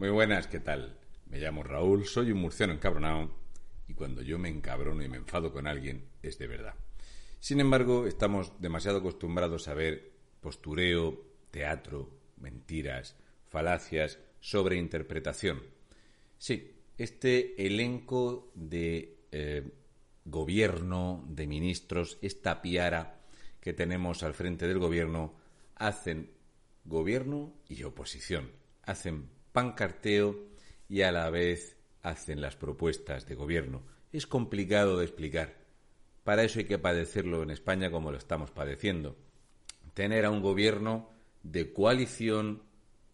Muy buenas, ¿qué tal? Me llamo Raúl, soy un murciano encabronado y cuando yo me encabrono y me enfado con alguien es de verdad. Sin embargo, estamos demasiado acostumbrados a ver postureo, teatro, mentiras, falacias, sobreinterpretación. Sí, este elenco de eh, gobierno, de ministros, esta piara que tenemos al frente del gobierno, hacen gobierno y oposición, hacen pancarteo y a la vez hacen las propuestas de gobierno. Es complicado de explicar. Para eso hay que padecerlo en España como lo estamos padeciendo. Tener a un gobierno de coalición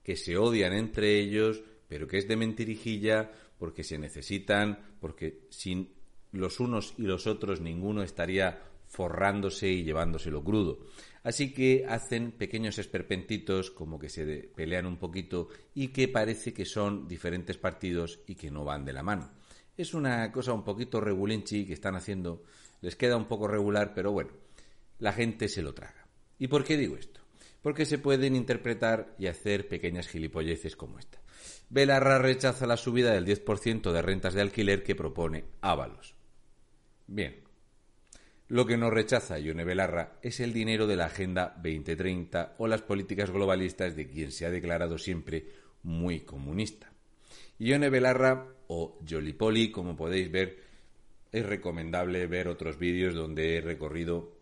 que se odian entre ellos, pero que es de mentirijilla porque se necesitan, porque sin los unos y los otros ninguno estaría forrándose y llevándoselo crudo. Así que hacen pequeños esperpentitos, como que se pelean un poquito y que parece que son diferentes partidos y que no van de la mano. Es una cosa un poquito regulinchi que están haciendo, les queda un poco regular, pero bueno, la gente se lo traga. ¿Y por qué digo esto? Porque se pueden interpretar y hacer pequeñas gilipolleces como esta. Belarra rechaza la subida del 10% de rentas de alquiler que propone Ábalos. Bien, lo que no rechaza Ione Belarra es el dinero de la Agenda 2030 o las políticas globalistas de quien se ha declarado siempre muy comunista. Ione Belarra o Jolipoli, como podéis ver, es recomendable ver otros vídeos donde he recorrido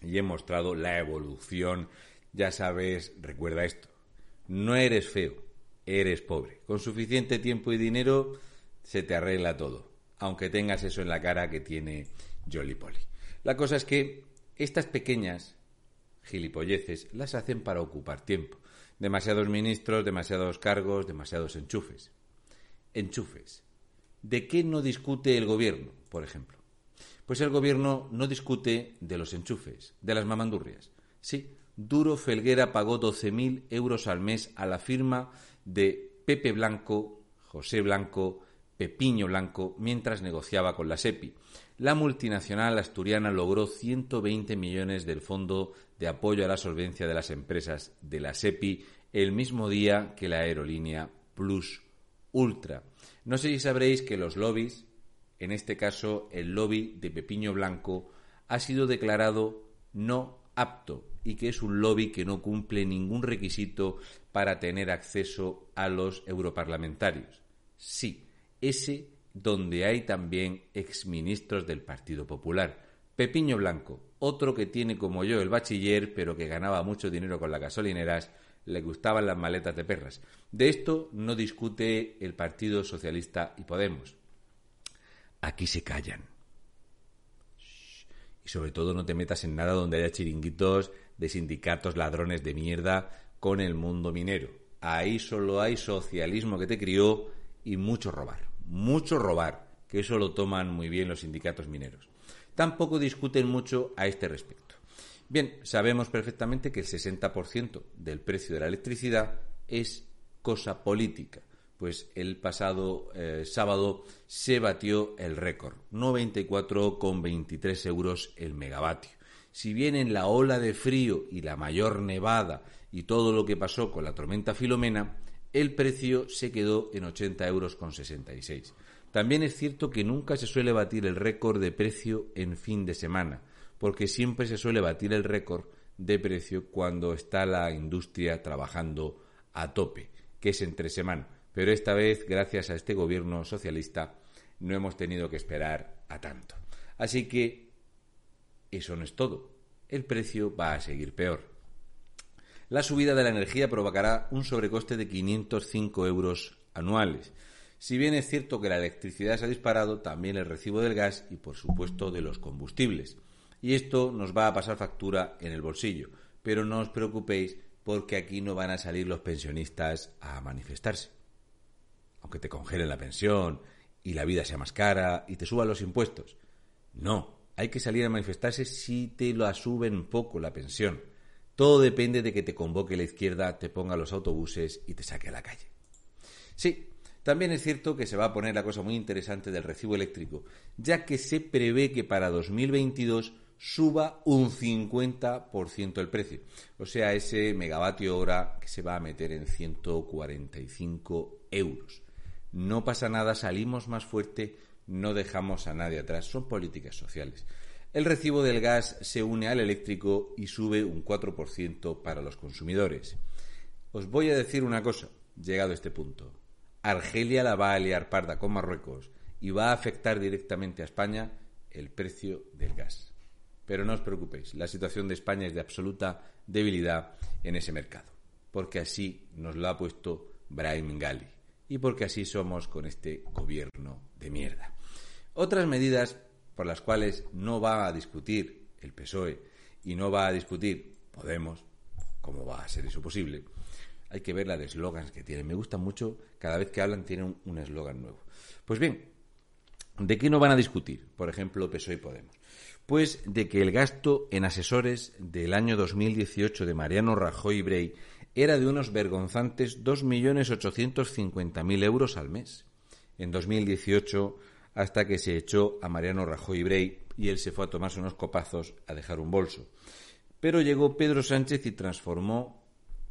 y he mostrado la evolución. Ya sabes, recuerda esto, no eres feo, eres pobre. Con suficiente tiempo y dinero se te arregla todo, aunque tengas eso en la cara que tiene Jolipoli. La cosa es que estas pequeñas gilipolleces las hacen para ocupar tiempo. Demasiados ministros, demasiados cargos, demasiados enchufes. Enchufes. ¿De qué no discute el gobierno, por ejemplo? Pues el gobierno no discute de los enchufes, de las mamandurrias. Sí, Duro Felguera pagó 12.000 euros al mes a la firma de Pepe Blanco, José Blanco, Pepiño Blanco, mientras negociaba con la SEPI la multinacional asturiana logró 120 millones del Fondo de Apoyo a la Solvencia de las Empresas de la SEPI el mismo día que la aerolínea Plus Ultra. No sé si sabréis que los lobbies, en este caso el lobby de Pepiño Blanco, ha sido declarado no apto y que es un lobby que no cumple ningún requisito para tener acceso a los europarlamentarios. Sí, ese donde hay también exministros del Partido Popular. Pepiño Blanco, otro que tiene como yo el bachiller, pero que ganaba mucho dinero con las gasolineras, le gustaban las maletas de perras. De esto no discute el Partido Socialista y Podemos. Aquí se callan. Y sobre todo no te metas en nada donde haya chiringuitos de sindicatos ladrones de mierda con el mundo minero. Ahí solo hay socialismo que te crió y mucho robar mucho robar, que eso lo toman muy bien los sindicatos mineros. Tampoco discuten mucho a este respecto. Bien, sabemos perfectamente que el 60% del precio de la electricidad es cosa política, pues el pasado eh, sábado se batió el récord, 94,23 euros el megavatio. Si bien en la ola de frío y la mayor nevada y todo lo que pasó con la tormenta Filomena, el precio se quedó en 80 euros con 66. También es cierto que nunca se suele batir el récord de precio en fin de semana, porque siempre se suele batir el récord de precio cuando está la industria trabajando a tope, que es entre semana. Pero esta vez, gracias a este gobierno socialista, no hemos tenido que esperar a tanto. Así que eso no es todo. El precio va a seguir peor la subida de la energía provocará un sobrecoste de 505 euros anuales. Si bien es cierto que la electricidad se ha disparado, también el recibo del gas y, por supuesto, de los combustibles. Y esto nos va a pasar factura en el bolsillo. Pero no os preocupéis porque aquí no van a salir los pensionistas a manifestarse. Aunque te congelen la pensión y la vida sea más cara y te suban los impuestos. No, hay que salir a manifestarse si te lo suben poco la pensión. Todo depende de que te convoque la izquierda, te ponga los autobuses y te saque a la calle. Sí, también es cierto que se va a poner la cosa muy interesante del recibo eléctrico, ya que se prevé que para 2022 suba un 50% el precio. O sea, ese megavatio hora que se va a meter en 145 euros. No pasa nada, salimos más fuerte, no dejamos a nadie atrás. Son políticas sociales. El recibo del gas se une al eléctrico y sube un 4% para los consumidores. Os voy a decir una cosa, llegado a este punto. Argelia la va a liar parda con Marruecos y va a afectar directamente a España el precio del gas. Pero no os preocupéis, la situación de España es de absoluta debilidad en ese mercado, porque así nos lo ha puesto Brahim Gali y porque así somos con este gobierno de mierda. Otras medidas por las cuales no va a discutir el PSOE y no va a discutir Podemos, ¿cómo va a ser eso posible? Hay que ver la de eslogans que tienen. Me gusta mucho, cada vez que hablan tienen un eslogan nuevo. Pues bien, ¿de qué no van a discutir? Por ejemplo, PSOE y Podemos. Pues de que el gasto en asesores del año 2018 de Mariano Rajoy Brey era de unos vergonzantes 2.850.000 euros al mes. En 2018 hasta que se echó a Mariano Rajoy Brey y él se fue a tomarse unos copazos a dejar un bolso. Pero llegó Pedro Sánchez y transformó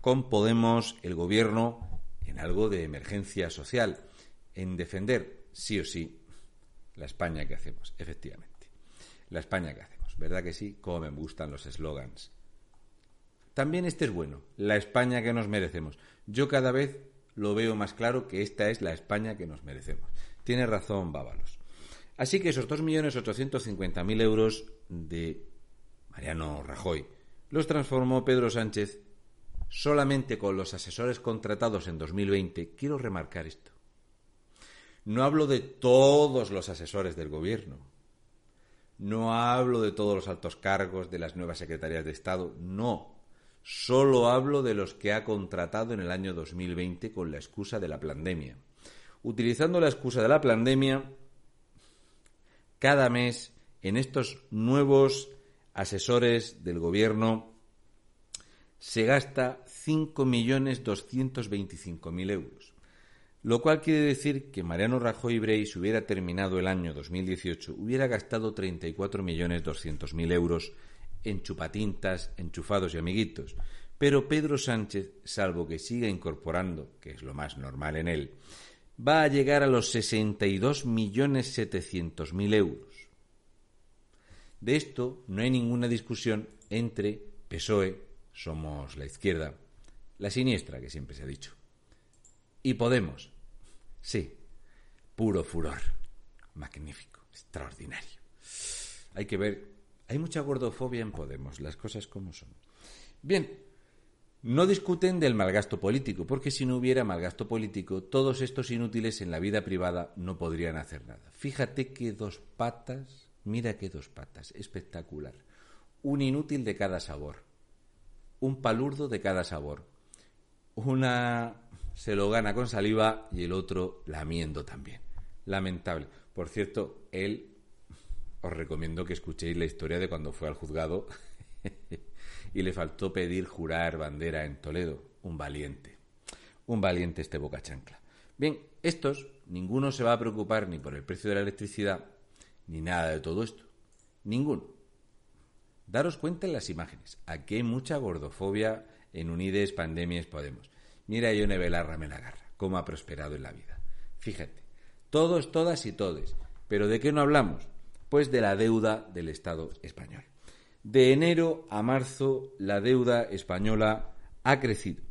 con Podemos el gobierno en algo de emergencia social, en defender, sí o sí, la España que hacemos, efectivamente. La España que hacemos, ¿verdad que sí? Como me gustan los eslogans. También este es bueno, la España que nos merecemos. Yo cada vez lo veo más claro que esta es la España que nos merecemos. Tiene razón Bábalos. Así que esos 2.850.000 euros de Mariano Rajoy los transformó Pedro Sánchez solamente con los asesores contratados en 2020. Quiero remarcar esto. No hablo de todos los asesores del gobierno. No hablo de todos los altos cargos de las nuevas secretarías de Estado. No. Solo hablo de los que ha contratado en el año 2020 con la excusa de la pandemia utilizando la excusa de la pandemia, cada mes en estos nuevos asesores del gobierno se gasta 5.225.000 euros, lo cual quiere decir que Mariano Rajoy Brey, si hubiera terminado el año 2018, hubiera gastado 34.200.000 euros en chupatintas, enchufados y amiguitos. Pero Pedro Sánchez, salvo que siga incorporando, que es lo más normal en él, va a llegar a los 62.700.000 euros. De esto no hay ninguna discusión entre PSOE, somos la izquierda, la siniestra que siempre se ha dicho, y Podemos. Sí, puro furor, magnífico, extraordinario. Hay que ver, hay mucha gordofobia en Podemos, las cosas como son. Bien, no discuten del malgasto político, porque si no hubiera malgasto político, todos estos inútiles en la vida privada no podrían hacer nada. Fíjate qué dos patas, mira qué dos patas, espectacular. Un inútil de cada sabor, un palurdo de cada sabor. Una se lo gana con saliva y el otro lamiendo también. Lamentable. Por cierto, él os recomiendo que escuchéis la historia de cuando fue al juzgado y le faltó pedir jurar bandera en Toledo. Un valiente. Un valiente este boca chancla. Bien, estos, ninguno se va a preocupar ni por el precio de la electricidad, ni nada de todo esto. Ninguno. Daros cuenta en las imágenes. Aquí hay mucha gordofobia en Unides, Pandemias, Podemos. Mira a Ione Belarra me la agarra. Cómo ha prosperado en la vida. Fíjate. Todos, todas y todes. ¿Pero de qué no hablamos? Pues de la deuda del Estado español. De enero a marzo la deuda española ha crecido.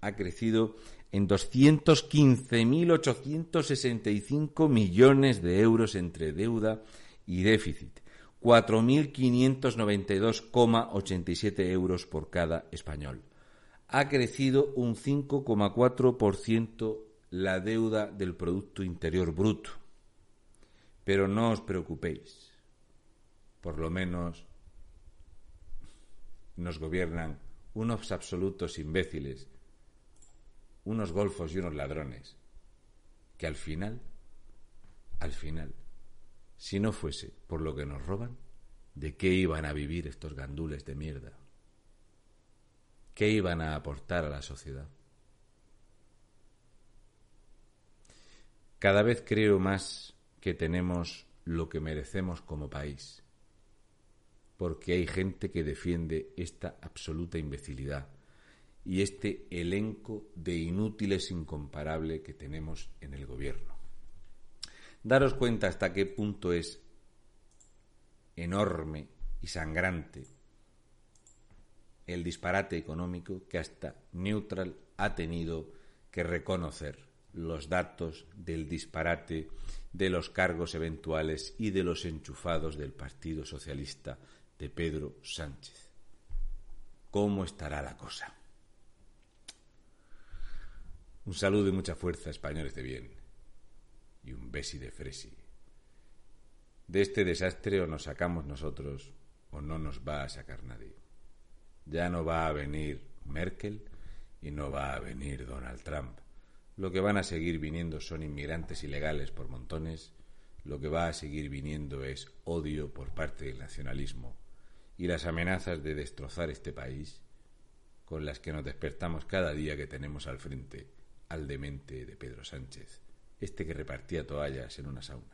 Ha crecido en 215.865 millones de euros entre deuda y déficit. 4.592,87 euros por cada español. Ha crecido un 5,4% la deuda del Producto Interior Bruto. Pero no os preocupéis. Por lo menos nos gobiernan unos absolutos imbéciles, unos golfos y unos ladrones, que al final, al final, si no fuese por lo que nos roban, ¿de qué iban a vivir estos gandules de mierda? ¿Qué iban a aportar a la sociedad? Cada vez creo más que tenemos lo que merecemos como país, porque hay gente que defiende esta absoluta imbecilidad y este elenco de inútiles incomparable que tenemos en el gobierno. Daros cuenta hasta qué punto es enorme y sangrante el disparate económico que hasta Neutral ha tenido que reconocer los datos del disparate de los cargos eventuales y de los enchufados del Partido Socialista de Pedro Sánchez. ¿Cómo estará la cosa? Un saludo y mucha fuerza, españoles de bien, y un besi de fresi. De este desastre o nos sacamos nosotros o no nos va a sacar nadie. Ya no va a venir Merkel y no va a venir Donald Trump. Lo que van a seguir viniendo son inmigrantes ilegales por montones. Lo que va a seguir viniendo es odio por parte del nacionalismo y las amenazas de destrozar este país con las que nos despertamos cada día que tenemos al frente al demente de Pedro Sánchez, este que repartía toallas en una sauna.